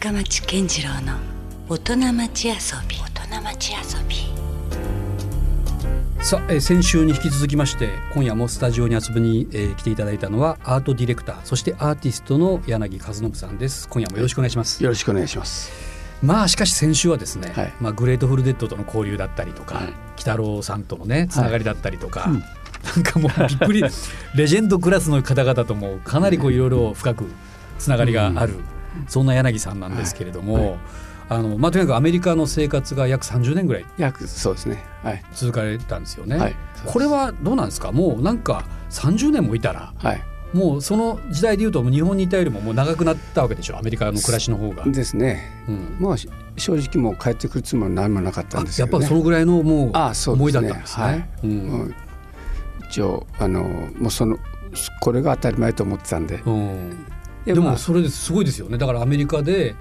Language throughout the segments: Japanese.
深町健二郎の大人町遊び。大人町遊び。さあ、えー先週に引き続きまして今夜もスタジオに遊びに、えー来ていただいたのはアートディレクターそしてアーティストの柳和暢さんです。今夜もよろしくお願いします、よろしくお願いします。まあしかし先週はですね、はい。まあ、グレートフルデッドとの交流だったりとか、はい。北郎さんとのねつながりだったりとか、うん。なんかもうびっくり レジェンドクラスの方々ともかなりこういろいろ深くつながりがある、そんな柳さんなんですけれども、はいはいあのまあ、とにかくアメリカの生活が約30年ぐらい約そうですね。はい続かれたんですよね。はいこれはどうなんですか？もうなんか30年もいたらはいもうその時代でいうと日本にいたよりももう長くなったわけでしょ？アメリカの暮らしの方が。ですね。うんまあし正直もう帰ってくるつもりは何もなかったんですやっぱけどね。そのぐらいのもう思いだったんですね。はいうんうん一応あのもうそのこれが当たり前と思ってたんで。うんでもそれですごいですよね。だからアメリカで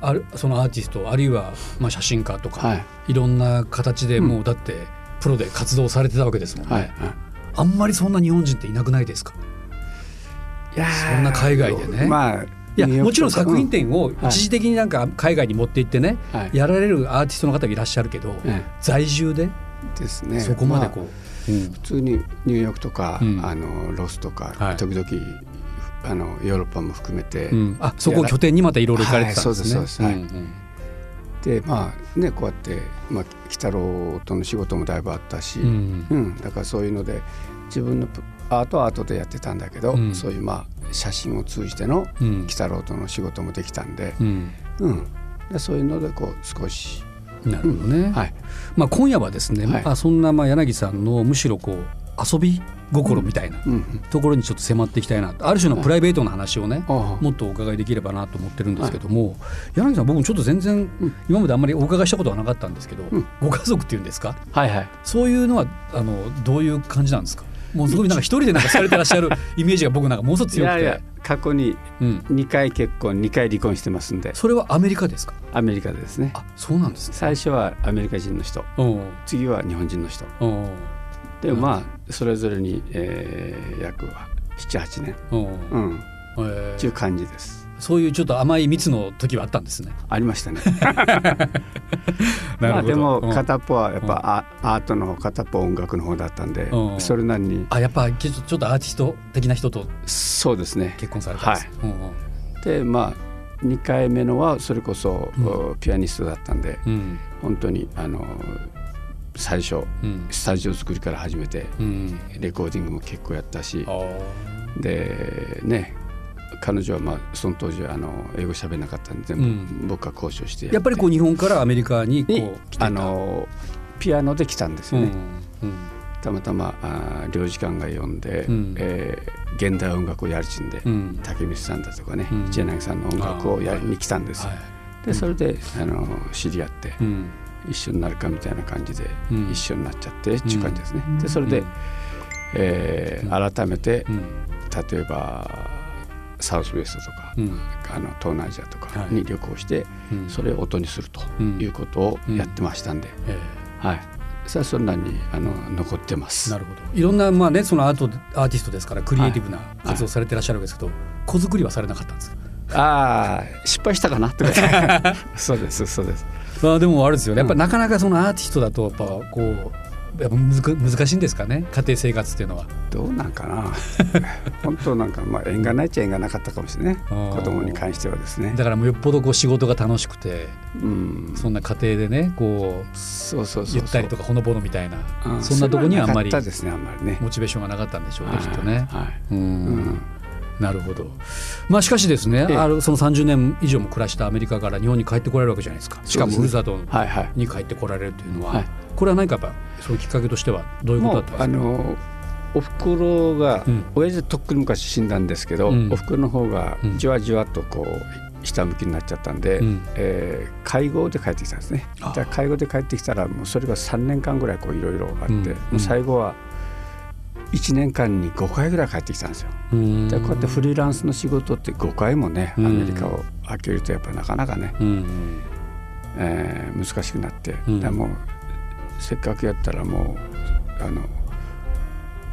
あるそのアーティストあるいはまあ写真家とか、はい。い、ろんな形でもうだってプロで活動されてたわけですもんね、はいはい。あんまりそんな日本人っていなくないですか？いやー。そんな海外でね。まあいやもちろん作品展をはい。一時的になんか海外に持って行ってね、はい。やられるアーティストの方がいらっしゃるけど、え在住で？えですね。そこまでこあう、うん。普通にニューヨークとか、うん。あのロスとか、はい。時々あのヨーロッパも含めて、うん。あそこを拠点にまたいろいろ行かれてたんですね。はいそうでまあねこうやってまあ鬼太郎との仕事もだいぶあったし、うん。うん、だからそういうので自分のプアートはアートでやってたんだけど、うん。そういうまあ写真を通じてのうん。鬼太郎との仕事もできたんで、うん。うん。でそういうのでこう少し、なるほどね。はい、まあ今夜はですね、はい。まあそんなまあ柳さんのむしろこう遊び心みたいなうんうん。ところにちょっと迫っていきたいなある種のプライベートな話をね、もっとお伺いできればなと思ってるんですけども、柳さん僕もちょっと全然今まであんまりお伺いしたことはなかったんですけど、うん。ご家族っていうんですか？はいはい。そういうのはあのどういう感じなんですか？もうすごいなんか一人でなんかされてらっしゃる イメージが僕なんかものすごく強くて。過去にうん、2回結婚2回離婚してますんで。それはアメリカですか？アメリカでですね。あそうなんですね。最初はアメリカ人の人。う。ん次は日本人の人うん。でまあそれぞれに、えー、約78年。う。んうん。えー。っていう感じです。そういうちょっと甘い蜜の時はあったんですね。ありましたね。まあでもうん。片っぽはやっぱアアートの方片っぽは音楽の方だったんでうん。それなりに。あやっぱちょっとちょっとアーティスト的な人とそうですね。結婚されたんです。うんでまあ2回目のはそれこそ、うピアニストだったんでうん。本当にあの最初うん。スタジオ作りから始めてうん。レコーディングも結構やったしでね彼女はまあその当時はあの英語喋れなかったんで全部うん。僕が交渉してやっぱりこう日本からアメリカにこにうあのピアノで来たんですうんよね、うん。たまたまあー領事館が呼んで、うん。えー現代音楽をやるちんで、うん。竹光さんだとかね、うん。一柳さんの音楽をやりに来たんですよ、はい。でそれであの知り合って、うん一緒になるかみたいな感じで、うん。一緒になっちゃってっていう感じですね、でそれで、うん。えー改めて、うん。例えばサウスウエストとか、うん。あの東南アジアとかはい。に旅行して、うん。それを音にするとうん。いうことをやってましたんで、えはい。それはそんなにあの残ってます。えなるほど。いろんなまあねそのアートアーティストですからクリエイティブな活動されてらっしゃるわけですけど子作りはされなかったんですか？ああ失敗したかなと。か そうですそうですまあでもあれですよね。やっぱうんなかなかそのアーティストだとやっぱこうやっぱ難しいんですかね。家庭生活っていうのは。どうなんかな。本当なんかまあ縁がないっちゃ縁がなかったかもしれないうん子供に関してはですね。だからもうよっぽどこう仕事が楽しくてうん。そんな家庭でねこうそうそうそゆったりとかほのぼのみたいなうん。そんなとこにはあんまりねモチベーションがなかったんでしょうねきっとね。はいはい。うん。うんなるほど、まあ、しかしですねええ。あのその30年以上も暮らしたアメリカから日本に帰ってこられるわけじゃないですか。しかもふるさとはいはい。に帰ってこられるというのは、はい。これは何かやっぱそのきっかけとしてはどういうことだったんですか？あのおふくろが、うん。親父とっくに昔死んだんですけど、うん。おふくろの方がうん。じわじわとこう下向きになっちゃったんで、うん。えー介護で帰ってきたんですね。あーだから介護で帰ってきたらもうそれが3年間ぐらいこういろいろあって、うん。もう最後は1年間に5回ぐらい帰ってきたんですよ。うん。でこうやってフリーランスの仕事って5回もねアうん。メリカを開けるとやっぱなかなかね、うんえー難しくなって、うん。でもうせっかくやったらもうあの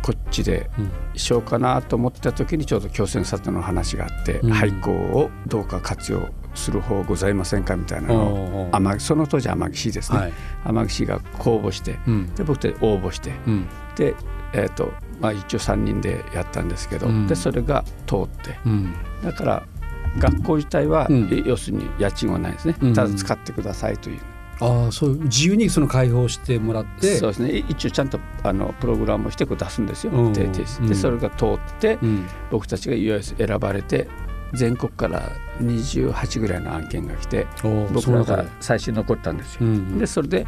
こっちでうん。しようかなと思った時にちょうど共選里の話があって、うん。廃校をどうか活用する方ございませんかみたいなのをその当時天城市ですね、はい。天城市が公募して、うん。で僕で応募して、うん。で、えーとまあ、一応3人でやったんですけど、うん。でそれが通って。うん。だから学校自体は、うん。え要するに家賃はないですね、うん。ただ使ってくださいという、ああそう自由にその開放してもらって。そうですね。い一応ちゃんとあのプログラムをしてこう出すんですよ、でそれが通って、うん。僕たちがいわゆる選ばれて全国から28ぐらいの案件が来て僕らが最初に残ったんですよ、うん。でそれで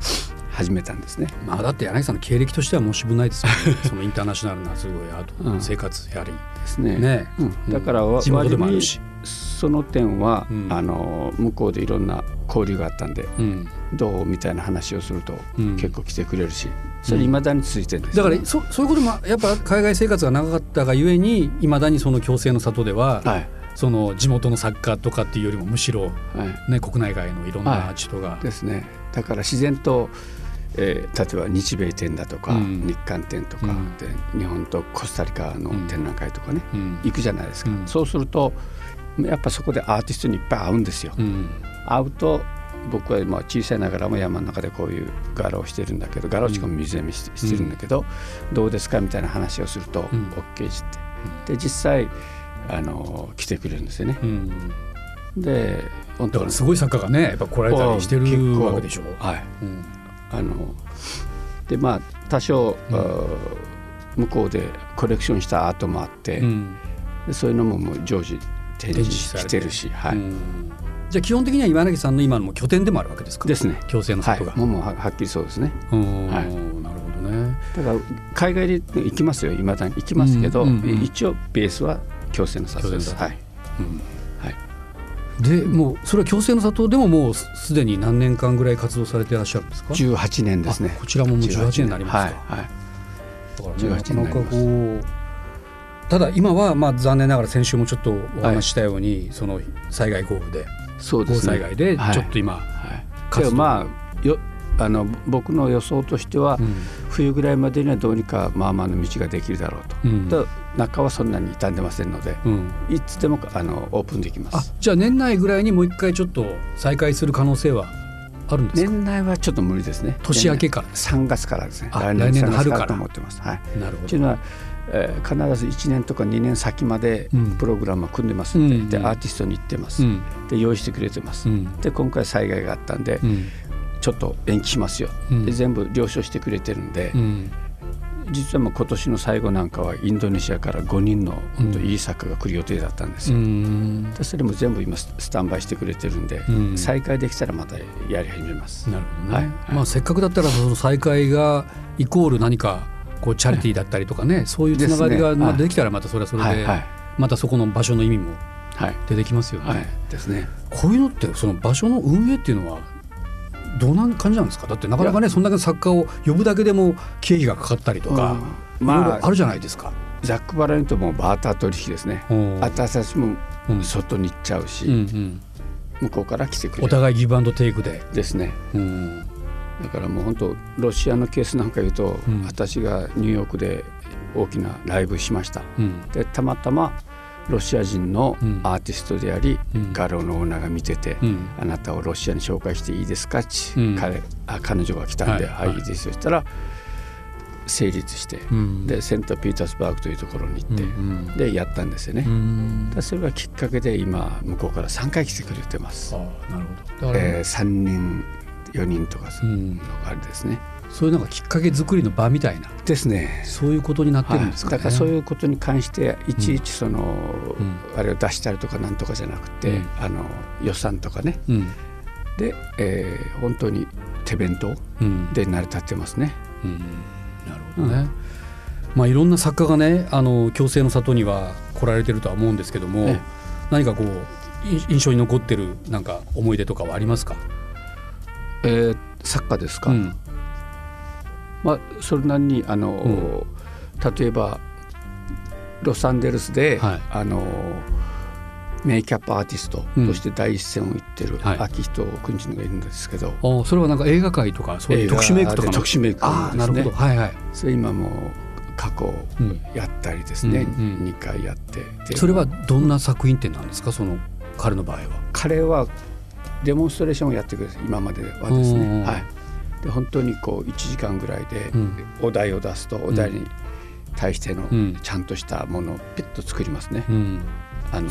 始めたんですね。まあだって柳さんの経歴としては申し分ないですよ。ね そのインターナショナルなすごいアートうん。生活やり。ですね。ね。うん、だからわ地元でもあるし。その点は、うん。あの向こうでいろんな交流があったんでうん。どうみたいな話をすると、うん。結構来てくれるしそれいまだに続いてるんですよね、だからそそういうこともやっぱ海外生活が長かったがゆえにいまだにその共生の里では、はい。その地元の作家とかっていうよりもむしろ、はい。ね、国内外のいろんな人が、ですね。だから自然と、えー例えば日米展だとか、うん。日韓展とか、うん。で日本とコスタリカの展覧会とかね、うん。行くじゃないですか、うん。そうするとやっぱそこでアーティストにいっぱい会うんですよ、うん。会うと僕はまあ小さいながらも山の中でこういう柄をしてるんだけど柄をしかも水読みししてるんだけど、どうですかみたいな話をするとうん。OK して、で実際あの来てくれるんですよね。うん。で本当だからすごい作家がねやっぱ来られたりしてるわけでしょ。はい。うんあのでまあ多少、うん向こうでコレクションしたアートもあって、うんでそういうのももう常時展示しててるし、はいうんじゃあ基本的には今柳さんの今のも拠点でもあるわけですか？ですね。共生のはい里が。、もうもうははっきりそうですね。うんはいなるほどね。だから海外で行きますよ、いまだに行きますけど、うんうんうん一応ベースは共生の里です。はい。うんはいでもうそれは共生の里でももうすすでに何年間ぐらい活動されていらっしゃるんですか？18年ですねあ。こちらももう18年になりますか。はいはい。だからね18なかなかこうただ今はまあ残念ながら先週もちょっとお話ししたように、その災害豪雨で豪雨そうですね。災害ではいちょっと今、はい。活動でもまあよあの僕の予想としては、うん冬ぐらいまでにはどうにかまあまあの道ができるだろうと。うんと中はそんなに傷んでませんので、うん。いつでもあのオープンできまあす。じゃあ年内ぐらいにもう一回ちょっと再開する可能性はあるんですか、年内はちょっと無理ですね。年明けからです3月からですね。あ来年の3月春から。と思ってます。はい。なるほというのは、えー必ず1年とか2年先までうん。プログラムを組んでますんで,、うん。でアーティストに行ってます、うん。で用意してくれてます、うん。で今回災害があったんで、うん。ちょっと延期しますよ、うん。で全部了承してくれてるんで、うん実はもう今年の最後なんかはインドネシアから5人の本当いい作家が来る予定だったんですうよ、ん。でそれも全部今ススタンバイしてくれてるんで、うん。再開できたらまたやり始めます、なるほどね、はい。はい。まあせっかくだったらその再開がイコール何かこうチャリティーだったりとかねそういうつながりがまあできたらまたそれはそれではい。はい。またそこの場所の意味もはい。出てきますよね、はい。ですね。こういうのってその場所の運営っていうのはどんな感じなんですか？だってなかなかねそんだけの作家を呼ぶだけでも経費がかかったりとか、うん。ままあああるじゃないですか。ざっくばらんともうバーター取引ですね。うん私たちもうん外に行っちゃうし、うんうん。向こうから来てくれる。お互いギブアンドテイクで、ですね。うん。だからもう本当ロシアのケースなんか言うと、うん。私がニューヨークで大きなライブしました。うん。でたまたまロシア人のうん。アーティストであり、うん。画廊のオーナーが見てて、うん。あなたをロシアに紹介していいですか？ち、うん。彼あ彼女が来たんで、ははいい、いいです。よそしたら成立して、うん。でセント・ピータースバーグというところに行って、うん。でやったんですよね、うん。だそれがきっかけで今向こうから3回来てくれてます。あ、あなるほど。えー、3人4人とかのがあれですね、そういうなんかきっかけ作りの場みたいな。ですね。そういうことになってるんですかね、はい、だからそういうことに関していちいちその、ん。あれを出したりとかなんとかじゃなくて、うん。あの予算とかね。うん。で、えー本当に手弁当うん。で成り立ってますね。うん。なるほどね、まあいろんな作家がねあの共生の里には来られてるとは思うんですけども、ええ。何かこうい印象に残ってるなんか思い出とかはありますか、えー作家ですか、うんまあ、それなりにあの、例えばロサンゼルスで、はい。あのメイキャップアーティストとして第一線を行ってるはい。秋人君ちのがいるんですけど、あそれはなんか映画界とかそういう特殊メイクとか特殊メイク。ああなるほど。ですねはいはい。それ今もう過去うん。やったりですね、うんうん。2回やって。でそれはどんな作品展なんですか？その彼の場合は。彼はデモンストレーションをやってくれて今まではですうんね、はい、で本当にこう1時間ぐらいでうん。お題を出すとお題に対してのうん。ちゃんとしたものをピッと作りますね。うん。あの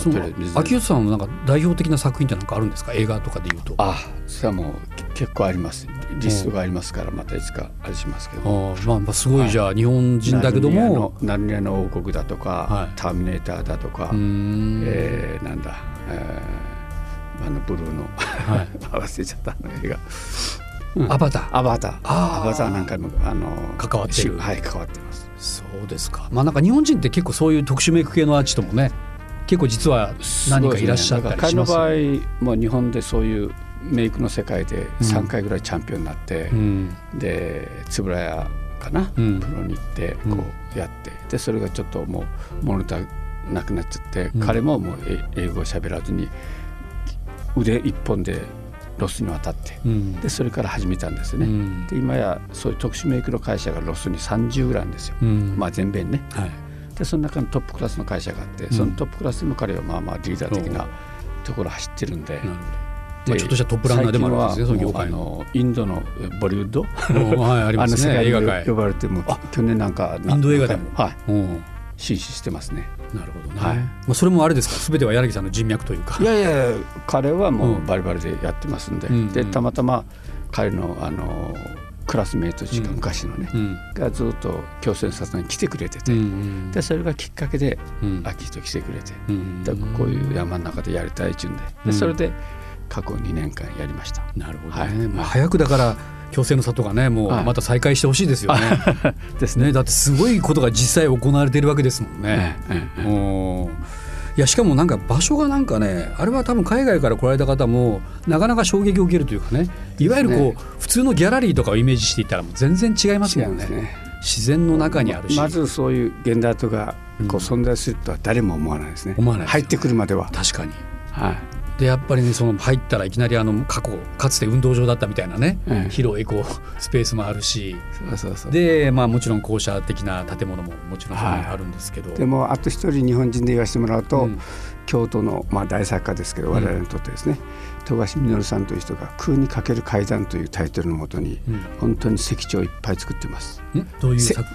秋吉さんはなんか代表的な作品ってなんかあるんですか？映画とかでいうと。あそれはもうけ結構あります。リストがありますからまたいつかあれしますけど。あーまあまあすごいじゃあ日本人だけども。ナルニアの王国だとか、はい。ターミネーターだとか、えーなんだ、えーあのブルーの、はい。忘れちゃった映画アバター。アバター。アバターなんかもあの関わってる。しはい関わってます。そうですか。まあなんか日本人って結構そういう特殊メイク系のアーティストもね結構実は何かいらっしゃったりします彼の場合もう日本でそういうメイクの世界で3回ぐらいチャンピオンになって、うん。で円谷かな、うん。プロに行ってうん。こうやって、でそれがちょっともう物足りなくなっちゃって、うん。彼ももうえ英語を喋らずに腕一本でロスに渡ってうん。でそれから始めたんですよね。うん。で今やそういう特殊メイクの会社がロスに30ぐらいあるんですよ、うん。まあ全米にね。はい。でその中のトップクラスの会社があって、ん。そのトップクラスでも彼はまあまあリーダー的なところを走ってるんで。まあちょっとしたトップランナーでもあるんですねそのインドのボリウッド？おはいありますねあの世界に映画界。呼ばれてもあ去年なんかインド映画でも。はいうん進出してますね。なるほどね、はい。まあ、それもあれですか？全ては柳さんの人脈というか。いやいや彼はもううん。バリバリでやってますんで、うん。でたまたま彼のあのクラスメートしかうん。昔のね、うん。がずっと強制殺に来てくれてて、うんでそれがきっかけでうん。秋人来てくれて、うんでこういう山の中でやりたいっちゅうんで。うん。でそれで過去2年間やりました。なるほどはい。ね、まあ、早くだから強制の里がねもうはいまた再開してほしいですよね。ですね。ねだってすごいことが実際行われているわけですもんね。ええええおーいやしかもなんか場所がなんかねあれは多分海外から来られた方もなかなか衝撃を受けるというかねいわゆるこう、ね普通のギャラリーとかをイメージしていったらもう全然違います違もねうんね。自然の中にあるし、まずそういう現代アートがこううん存在するとは誰も思わないですね。思わないですよ入ってくるまでは。確かにはい。でやっぱりねその入ったらいきなりあの過去かつて運動場だったみたいなね、ええ。広いこうスペースもあるし。でまあもちろん校舎的な建物ももちろんあるんですけど、でもあと一人日本人で言わせてもらうと、うん。京都の、まあ、大作家ですけどうん。我々にとってですね、富樫実さんという人が「空にかける階段」というタイトルのもとにうん。本当に石彫をいっぱい作ってます。んどういうせ作？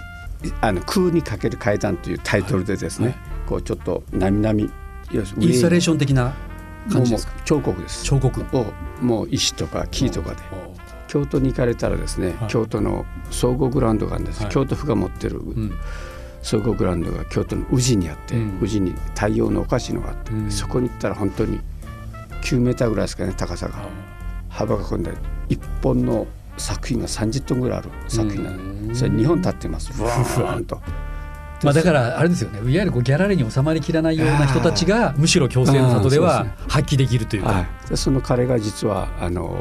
あの空にかける階段というタイトルでですね、はい。こうちょっとなみなみインスタレーション的な？感じですか？彫刻です。彫刻。をもう石とか木とかで。京都に行かれたらですね、はい。京都の総合グラウンドがあるんです、はい。京都府が持ってるうん。総合グラウンドが京都の宇治にあって、うん。宇治に太陽のお菓子のがあって、うん。そこに行ったら本当に9メーターぐらいですかね高さが。幅がこんな一本の作品が30トンぐらいあ。る作品なうんのそれ2本立ってますブワーンと。まあだからあれですよね。いわゆるこうギャラリーに収まりきらないような人たちがむしろ強制の里では発揮できるというか、はい、でその彼が実はあの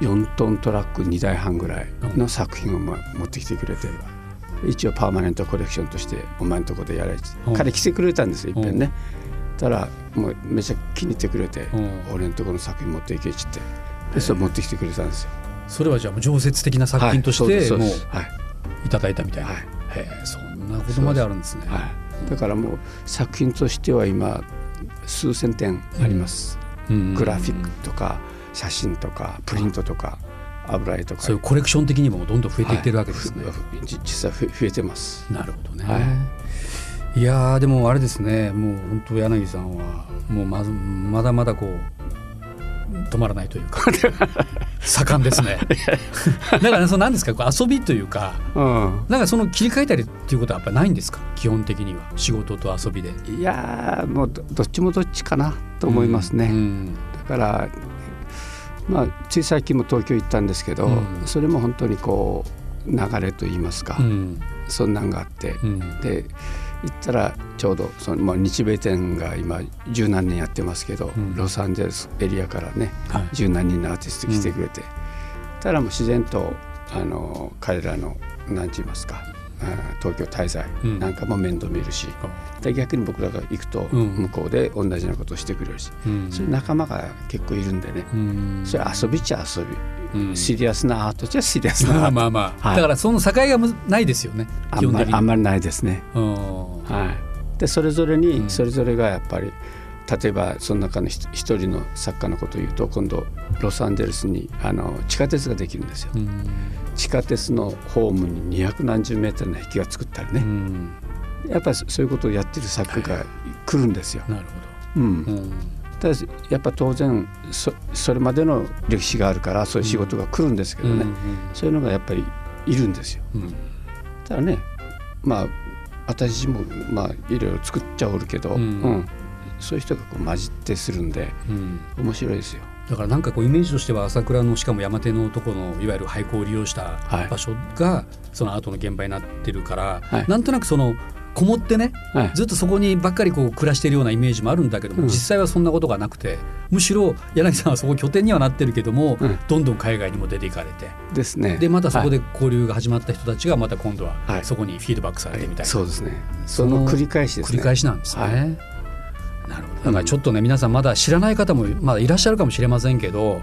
4トントラック2台半ぐらいの作品をま持ってきてくれて一応パーマネントコレクションとしてお前のとこでやられてうん。彼来てくれたんですよいっぺん。ねたらもうめちゃ気に入ってくれてうん。俺のとこの作品持っていけっつってでそれ持ってきてくれたんですよ。それはじゃあもう常設的な作品としはいてもうい。いただいたみたいな、はい。へえそんなことまであるんですね。はい、だからもう作品としては今数千点あります、うん。グラフィックとか写真とかプリントとか油絵とか。そういうコレクション的にもどんどん増えていってるわけですね。はい。実際ふ増えてます。なるほどね。、はいやーでもあれですね。もう本当柳さんはもうまずまだまだこう止まらないというか。盛んですね。だから、ね、その何ですかこう遊びというかうん。なんかその切り替えたりっていうことはやっぱりないんですか？基本的には。仕事と遊びで。いやーもうどどっちもどっちかなと思いますね、うん。だからまあつい最近も東京行ったんですけど、うん。それも本当にこう流れといいますか、うん。そんなんがあって、うん。で行ったらちょうどその、まあ、日米店が今十何年やってますけど、うん。ロサンゼルスエリアからねはい。十何人のアーティスト来てくれて、たらもう自然とあの彼らの何て言いますかあ東京滞在。うん。なんかも面倒見るし、で逆に僕らが行くとうん。向こうで同じようなことをしてくれるし、うん。そういう仲間が結構いるんでね、うん。それ遊びっちゃ遊び、うん。シリアスなアートっちゃシリアスなまあアート。まあまあ、はい。だからその境がむないですよね。あんまりあんまりないですね。うん。はい、でそれぞれにうん。それぞれがやっぱり例えばその中の一一人の作家のことを言うと今度ロサンゼルスにあの地下鉄ができるんですよ。うん地下鉄のホームに二百何十メートルの壁画作ったりね、うん。やっぱりそういうことをやってる作家が来るんですよ。なるうんほど、うん。ただしやっぱ当然そそれまでの歴史があるからそういう仕事が来るんですけどね、そういうのがやっぱりいるんですよ。うん。うんただねまあ私もまあいろいろ作っちゃおるけど、ううんん。そういう人がこう混じってするんでうん。面白いですよ。だからなんかこうイメージとしては朝倉のしかも山手のとこのいわゆる廃校を利用したはい。場所がそのアートの現場になってるから、はい。なんとなくそのこもってねはい。ずっとそこにばっかりこう暮らしているようなイメージもあるんだけども、うん。実際はそんなことがなくてむしろ柳さんはそこ拠点にはなってるけども、うん。どんどん海外にも出ていかれて。ですね。でまたそこはで交流が始まった人たちがまた今度ははい。そこにフィードバックされてみたいな、そうですね。そのその繰り返しですね。繰り返しなんですね。はいなるほどだからちょっとね皆さんまだ知らない方もまだいらっしゃるかもしれませんけど、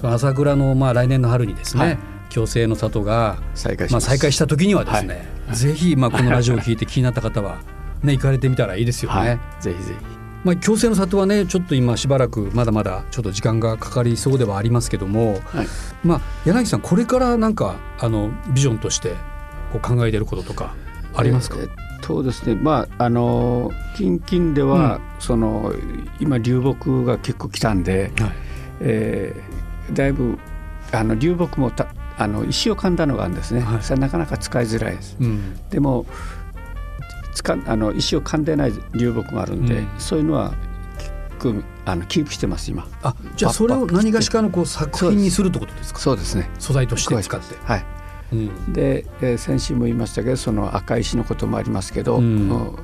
その朝倉のまあ来年の春にですね、はい共生の里がまあ、再開します。再開した時にはですね、ぜひまあこのラジオを聞いて気になった方は、ね、行かれてみたらいいですよね。はい。ぜひぜひ。まあ、共生の里はねちょっと今しばらくまだまだちょっと時間がかかりそうではありますけども、はい。まあ、柳さんこれからなんかあのビジョンとしてこう考えていることとかありますか、えっとですね、まああの近々では、その今流木が結構来たんで、はいえーだいぶあの流木もたあの石を噛んだのがあるんですね。はいそれはなかなか使いづらいです。うんでもつかあの石を噛んでない流木もあるんで、うんそういうのはあのキープしてます今。あじゃあそれを何がしかのこう作品にするってことですか？そうですね。素材として使って。はい。うん。で、えー先週も言いましたけどその赤石のこともありますけど、うん。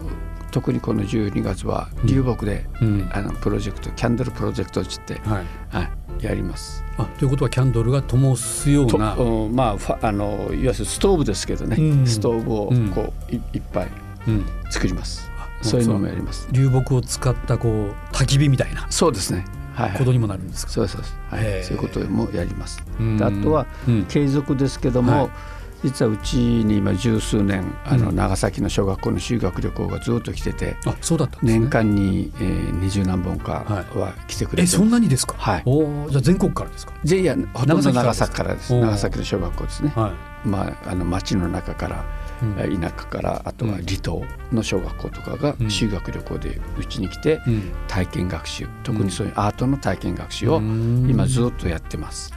特にこの12月は流木で、うん。あのプロジェクトキャンドルプロジェクトをちって、はい、はい、やります。あということはキャンドルが灯すようとな、うんまああのいわゆるストーブですけどね、うん。ストーブをうんこういいっぱいうん、作ります。あそういうのもやります。流木を使ったこう焚き火みたいな。そうですね。にもなるんですか？そうですそうです。はいそういうこともやります。あとはうん継続ですけども、はい実はうちに今十数年あのうん長崎の小学校の修学旅行がずっと来てて、あそうだったね。年間にえー二十、何本かは来てくれてえますそんなにですか？はいおーじゃあ全国からですか？じゃあいやほとんど長長崎崎からです長崎の小学校ですね、はまあ、あの町の中からい。うんえー田舎からあとはうん。離島の小学校とかがうん。修学旅行でうちに来てうん。体験学習特にそういうアートの体験学習をうん。今ずっとやってます。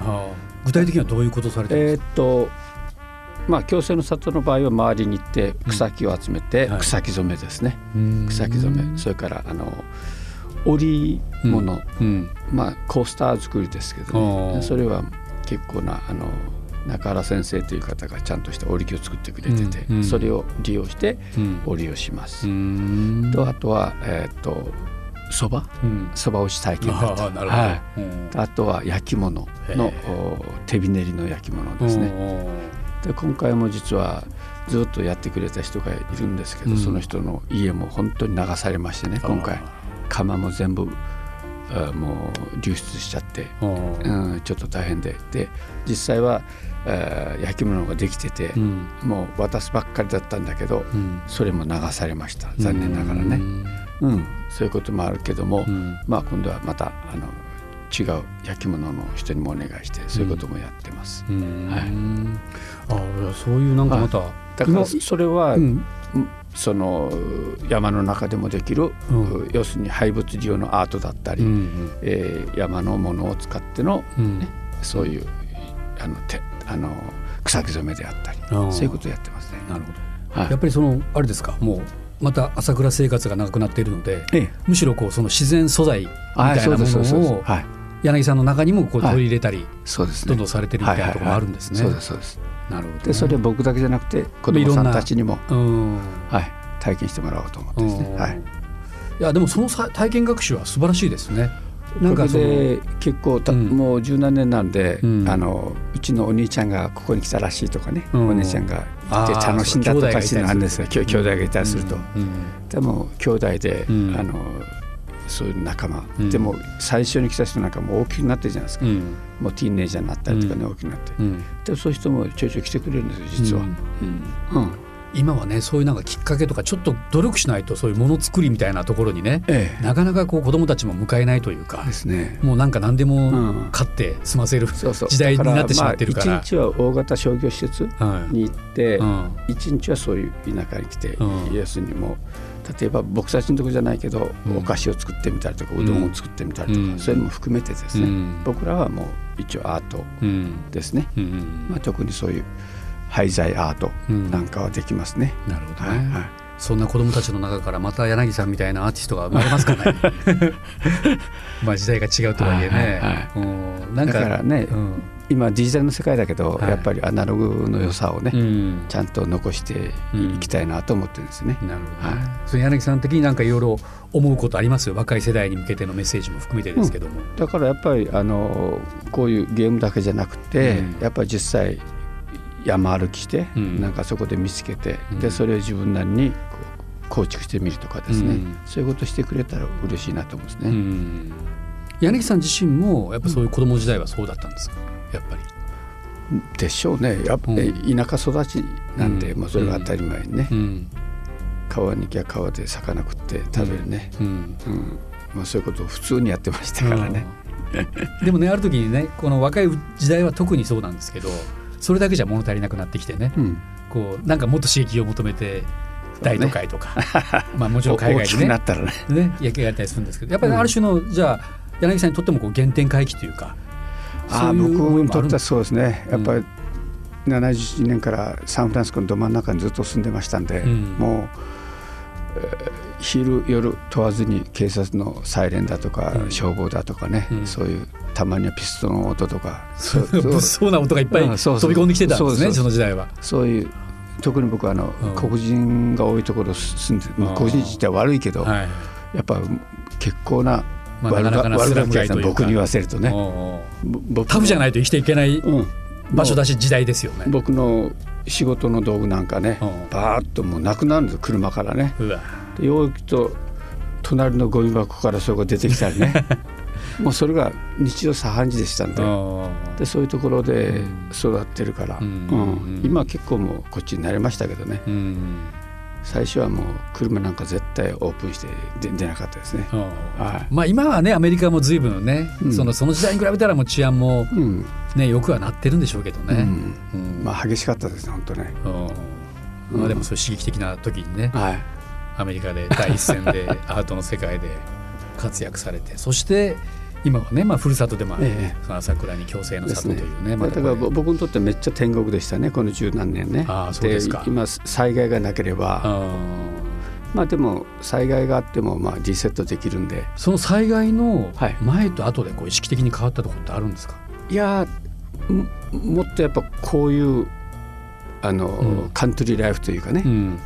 具体的にはどういうことをされてるんですえーっとまあ共生の里の場合は周りに行って草木を集めてはい。草木染めですね、か。うん。草木染め。それからあの織物、うん。まあコースター作りですけど、ね、それは結構なあの中原先生という方がちゃんとした織機を作ってくれてて、うんうんそれを利用してうん。織りをします。うんとあとはえーっとそば？うん。そば打ち体験だったりあ。はいうんあとは焼き物の手びねりの焼き物ですね。ね。で今回も実はずっとやってくれた人がいるんですけど、うんその人の家も本当に流されましてね今回窯も全部あもう流出しちゃって、うん、ちょっと大変でで実際はあ焼き物ができててう、ん。もう渡すばっかりだったんだけどうん。それも流されました。残念ながらね、うん。そういうこともあるけども、うん。まあ今度はまたあの違う焼き物の人にもお願いしてそういうこともやってます。うん。はい。あそういうなんかまただからそれは、うん。その山の中でもできる、うん。要するに廃物利用のアートだったり、うん。えー山のものを使ってのうん。そういうあのてあの草木染めであったりそういうことをやってますね。なるほど。はい。やっぱりそのあれですか？もうまた朝倉生活が長くなっているのでええ。むしろこうその自然素材みはいたいなものをはい。柳さんの中にもこうはい取り入れたりそうですね。どんどんされてるみたいなところもあるんですね。はいはいはい。そうですそうです。なるほどね。でそれは僕だけじゃなくて子供さんたちにもうん。はい体験してもらおうと思ってですね。うん。はい。いやでもそのさ体験学習は素晴らしいですねなんかで結構た、うん。もう十何年なんで、うん。あのうちのお兄ちゃんがここに来たらしいとかね、うん。お姉ちゃんがいて楽しんだとかしていうのがあるんですよ。そうきょ兄弟がいたりすると、うん。でも兄弟で、うん。あのそういう仲間、うん。でも最初に来た人なんかもう大きくなってるじゃないですか、うん。もうティーンネイジャーになったりとかね、大きくなって。うん。でそういう人もちょいちょい来てくれるんですよ実は、うん。うん今はねそういうなんかきっかけとかちょっと努力しないとそういうものづくりみたいなところにね、ええ。なかなかこう子どもたちも迎えないというかですね。もうなんか何でもうん。買って済ませるそうそう。時代になってしまってるから。だまあ一日は大型商業施設はい。に行ってうん。一日はそういう田舎に来て、うん。要するにもう例えば僕たちのところじゃないけど、うん。お菓子を作ってみたりとかうどんを作ってみたりとか、うん。そういうのも含めてですね、うん。僕らはもう一応アートうん。ですね、うん。まあ、特にそういう廃材アートうん。なんかはできますね。なるほどはいね、はい。そんな子供たちの中からまた柳さんみたいなアーティストが生まれますかね。まあ時代が違うとはいえね、はいはい。うん。なんかだからね、うん。今デジタルの世界だけど、はい。やっぱりアナログの良さをね、うん。ちゃんと残していきたいなと思ってるんですね。なるほどね、はそれ柳さん的になんかいろいろ思うことあります？よ若い世代に向けてのメッセージも含めてですけども、だからやっぱりあのこういうゲームだけじゃなくて、うん。やっぱり実際山歩きして、うん。なんかそこで見つけて、うん。でそれを自分なりに構築してみるとかですね、うん。そういうことしてくれたら嬉しいなと思うんですね。うん。柳さん自身もやっぱそういう子供時代はそうだったんですか？やっぱり。でしょうね。やっぱ、うん。田舎育ちなんで、うん。もうそれが当たり前にね、うん。川に行きゃ川で魚食って食べるね、まあ、そういうことを普通にやってましたからね。でもねある時にねこの若い時代は特にそうなんですけどそれだけじゃ物足りなくなってきてね。うん。こうなんかもっと刺激を求めて大都会とか、まあもちろん海外でね。なったらね。ね野球やったりするんですけどやっぱりある種の、じゃあ柳さんにとってもこう原点回帰というかあ僕にとってはそうですね。やっぱうり71年からサンフランシスコのど真ん中にずっと住んでましたんで、うん。もう、えー昼夜問わずに警察のサイレンだとか、うん。消防だとかね、うん。そういうたまにはピストルの音とかそうそう物騒な音がいっぱい飛び込んできてたんですねその時代は。そういう特に僕はあの、うん。黒人が多いところ住んで、黒人自体は悪いけど、はい。やっぱ結構なまあ、悪なかなかなが僕に言わせるとね。僕タフじゃないと生きていけないうん。場所だし時代ですよね。僕の仕事の道具なんかねうん。バーッともうなくなるんですよ車からね。うわでよくと隣のゴミ箱からそれが出てきたりね。もうそれが日常茶飯事でしたんで。でそういうところでうん。育ってるから、うん。うん。今は結構もうこっちに慣れましたけどね。うん。最初はもう車なんか絶対オープンして出出なかったですね。はい。まあ今はねアメリカも随分ね、うん。そのその時代に比べたらもう治安もうん。ねよくはなってるんでしょうけどね。うん。うん。まあ激しかったですね本当ね。うんまあでもそういう刺激的な時にね、はいアメリカで第一線で アートの世界で活躍されてそして今はね、まあ、ふるさとでもある、ええ。その朝倉に共生の里というねまだから僕にとってめっちゃ天国でしたねこの十何年ね。ああそうですか。今災害がなければ。あまあでも災害があってもまあリセットできるんで。ーその災害のはい。前と後でこう意識的に変わったところってあるんですか、いやももっとやっぱこういうあの、うん。カントリーライフというかね、うん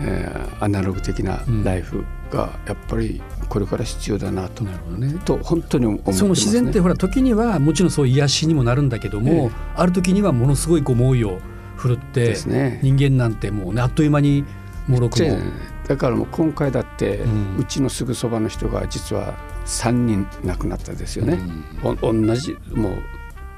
えーアナログ的なライフがやっぱりこれから必要だなと、なるほどね。と本当に思ってますね。その自然ってほら時にはもちろんそう癒しにもなるんだけども、ええ。ある時にはものすごいこう猛威を振るって、ね。人間なんてもうねあっという間にもろくも、だからもう今回だって、ううんちのすぐそばの人が実は3人亡くなったですよね。お同じもう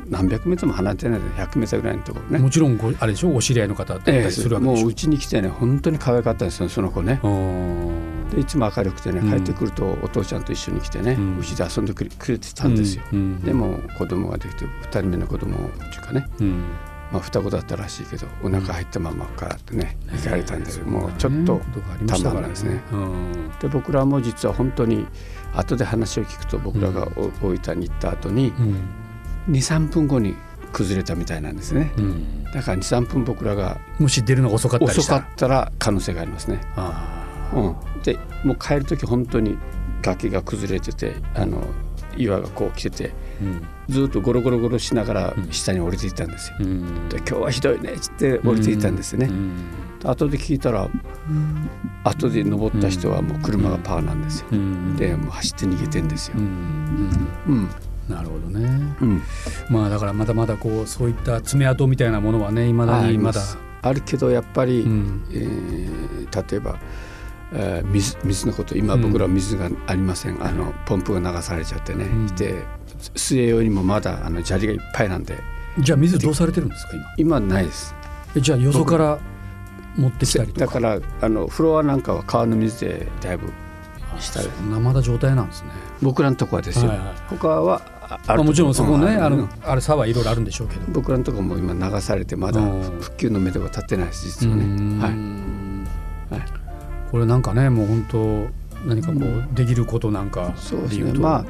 何百メートルも離れてないで100メートルぐらいのところね。もちろんごあれでしょお知り合いの方だったえりするえもわけでしょ、ううちに来てね本当に可愛かったんですよその子ね。うんでいつも明るくてねうん。帰ってくるとお父ちゃんと一緒に来てねうん。うち、で遊んでくれてたんですよ。うん。でも子供ができて2人目の子供っていうかね、うん。まあ、双子だったらしいけどお腹入ったままからってねうん。行かれたんですよ、ねもうちょっとたまらないですね。うん。で僕らも実は本当に後で話を聞くと僕らがお大分に行った後にうん23分後に崩れたみたいなんですね。うん。だから23分僕らがもし出るのが遅かったり遅からったら可能性がありますね、あうん、でもう帰る時本当に崖が崩れててあの岩がこう来ててーうん。ずっとゴロゴロゴロしながらうん。下に降りていったんですよ、うん。で今日はひどいねっつって降りていったんですね、うん。後で聞いたら後で登った人はもう車がパーなんですよ、うん。でもう走って逃げてんですよ。うんなるほどね。うん。まあだからまだまだこうそういった爪痕みたいなものはねいまだあにまだ。あるけどやっぱり、うん。えー例えば、えー水水のこと今うん。僕らは水がありません、あのポンプが流されちゃってね、うん。で水泳用にもまだあの砂利がいっぱいなんで。じゃあ水どうされてるんですか今？今はないです。えじゃあよそから持ってきたりだからあのフロアなんかは川の水でだいぶ下でそんなまだ状態なんですね。僕らのとこはですよ、はいはい。他はまあ、もちろんそこね、うん。あのあれ差はいろいろあるんでしょうけど。僕らのところも今流されてまだうん。復旧の目処が立ってないです実はうねん。はい、はい、これなんかねもう本当何かこう、うん。できることなんかそうですね。まあ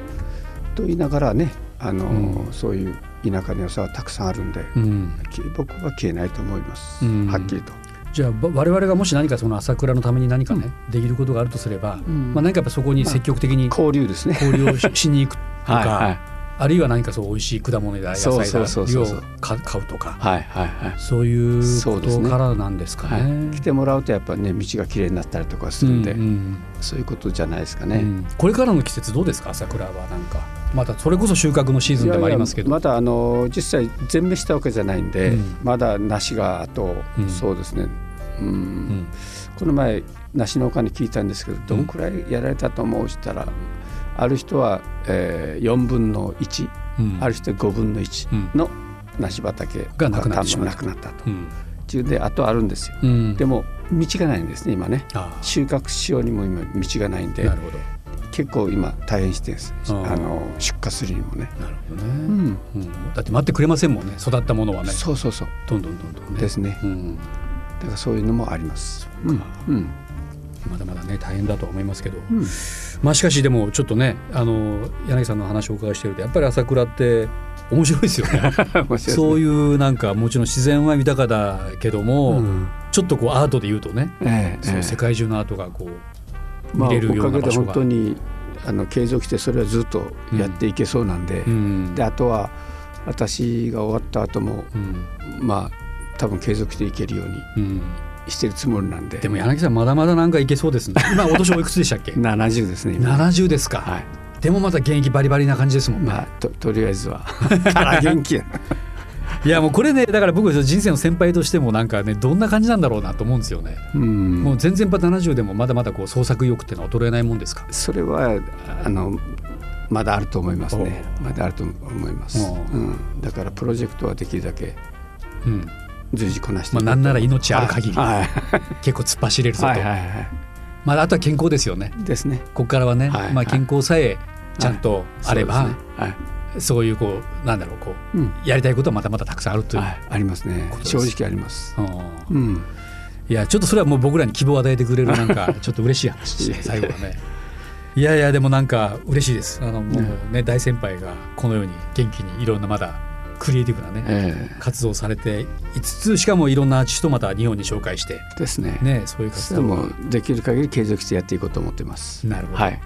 と言いながらねあの、うん。そういう田舎の良さはたくさんあるんで、うん、き僕は消えないと思います、うん。はっきりと。じゃあば我々がもし何かその朝倉のために何かね、できることがあるとすれば、ん。まあ、何かやっぱそこに積極的に交流ですね。交流をししに行くとか、はいはいあるいは何かそう美味しい果物や野そう菜だそうそうそう。を買買うとか。はいはいはい。そういうことからなんですかはね。い、来てもらうとやっぱね道が綺麗になったりとかするんで、うんうんそういうことじゃないですかね。うん。これからの季節どうですか？朝倉はなんか。またそれこそ収穫のシーズンでもありますけど。まだあの実際全滅したわけじゃないんで、うん。まだ梨があと、うん。そうですね、うん。うん。この前梨農家に聞いたんですけどどんくらいやられたと思う？したら、ある人は、えー、4分の1、うん。ある人は5分の1の梨畑がなくなったなくなったと。うん。中であとあるんですよ。うん。でも道がないんですね今ね。収穫しようにも今道がないんで結構今大変してあの出荷するにもね。なるほどね、うん。うん。だって待ってくれませんもんね育ったものはね。そうそうそう。どんどんどんどんね。ですね。うん、だからそういうのもあります。うん。うんまだまだね大変だとは思いますけど、うん。まあしかしでもちょっとねあの柳さんの話をお伺いしてるとやっぱり朝倉って面白いですよね。ね。そういうなんかもちろん自然は豊かだけども、うん。ちょっとこうアートで言うとね、ええ世界中のアートがこうまあ、見れるよおかげでうな場所が、本当にあの継続してそれはずっとやっていけそうなんで,、うん。であとは私が終わった後もうん。まあ多分継続していけるように。うんしてるつもりなんで。でも柳さんまだまだなんかいけそうですね。今お年おいくつでしたっけ？70ですね今。70ですか、はい。でもまた現役バリバリな感じですもんね、まあととりあえずは。から元気や。いやもうこれねだから僕人生の先輩としてもなんかねどんな感じなんだろうなと思うんですよね、うん。もう全然やっぱ70でもまだまだこう創作意欲っていうのは衰えないもんですか？それはあのまだあると思いますね。おまだあると思います、おうん、だからプロジェクトはできるだけうん随時こなしてまあ、なんなら命ある限り。はい。結構突っ走れるぞと、はいはいはい。まあ、あとは健康ですよね。ですね。ここからはね、はいまあ、健康さえちゃんとあれば、はい。そういうこうなんだろうこううん。やりたいことはまたまたたくさんあるという、はい、ありますね。正直あります。うん。うん。いやちょっとそれはもう僕らに希望を与えてくれる なんかちょっと嬉しい話ですね最後はね。いやいやでもなんか嬉しいです。あのもうね、大先輩がこのように元気にいろんなまだクリエイティブなね、え活動をされていつつしかもいろんなアーティストをまた日本に紹介してえですね。ねそういう活動。をもできる限り継続してやっていこうと思ってます。なるほど。はい。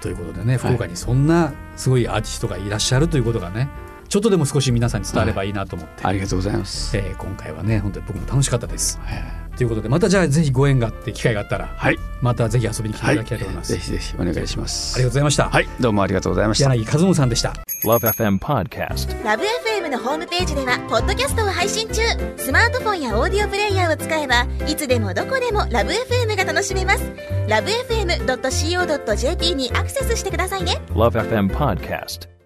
ということでね福岡にそんなすごいアーティストがいらっしゃるということがねちょっとでも少し皆さんに伝わればいいなと思って、ありがとうございますえー今回はね本当に僕も楽しかったです。はいということでまたじゃあぜひご縁があって機会があったらはいまたぜひ遊びに来ていたはいだきたいと思います。ぜひぜひお願いしますありがとうございました。はいどうもありがとうございました柳和信さんでした。Love FM Podcast. ラブ f m のホームページではポッドキャストを配信中スマートフォンやオーディオプレイヤーを使えばいつでもどこでもラブ f m が楽しめますラブ FM.co.jp にアクセスしてくださいね Love FM Podcast.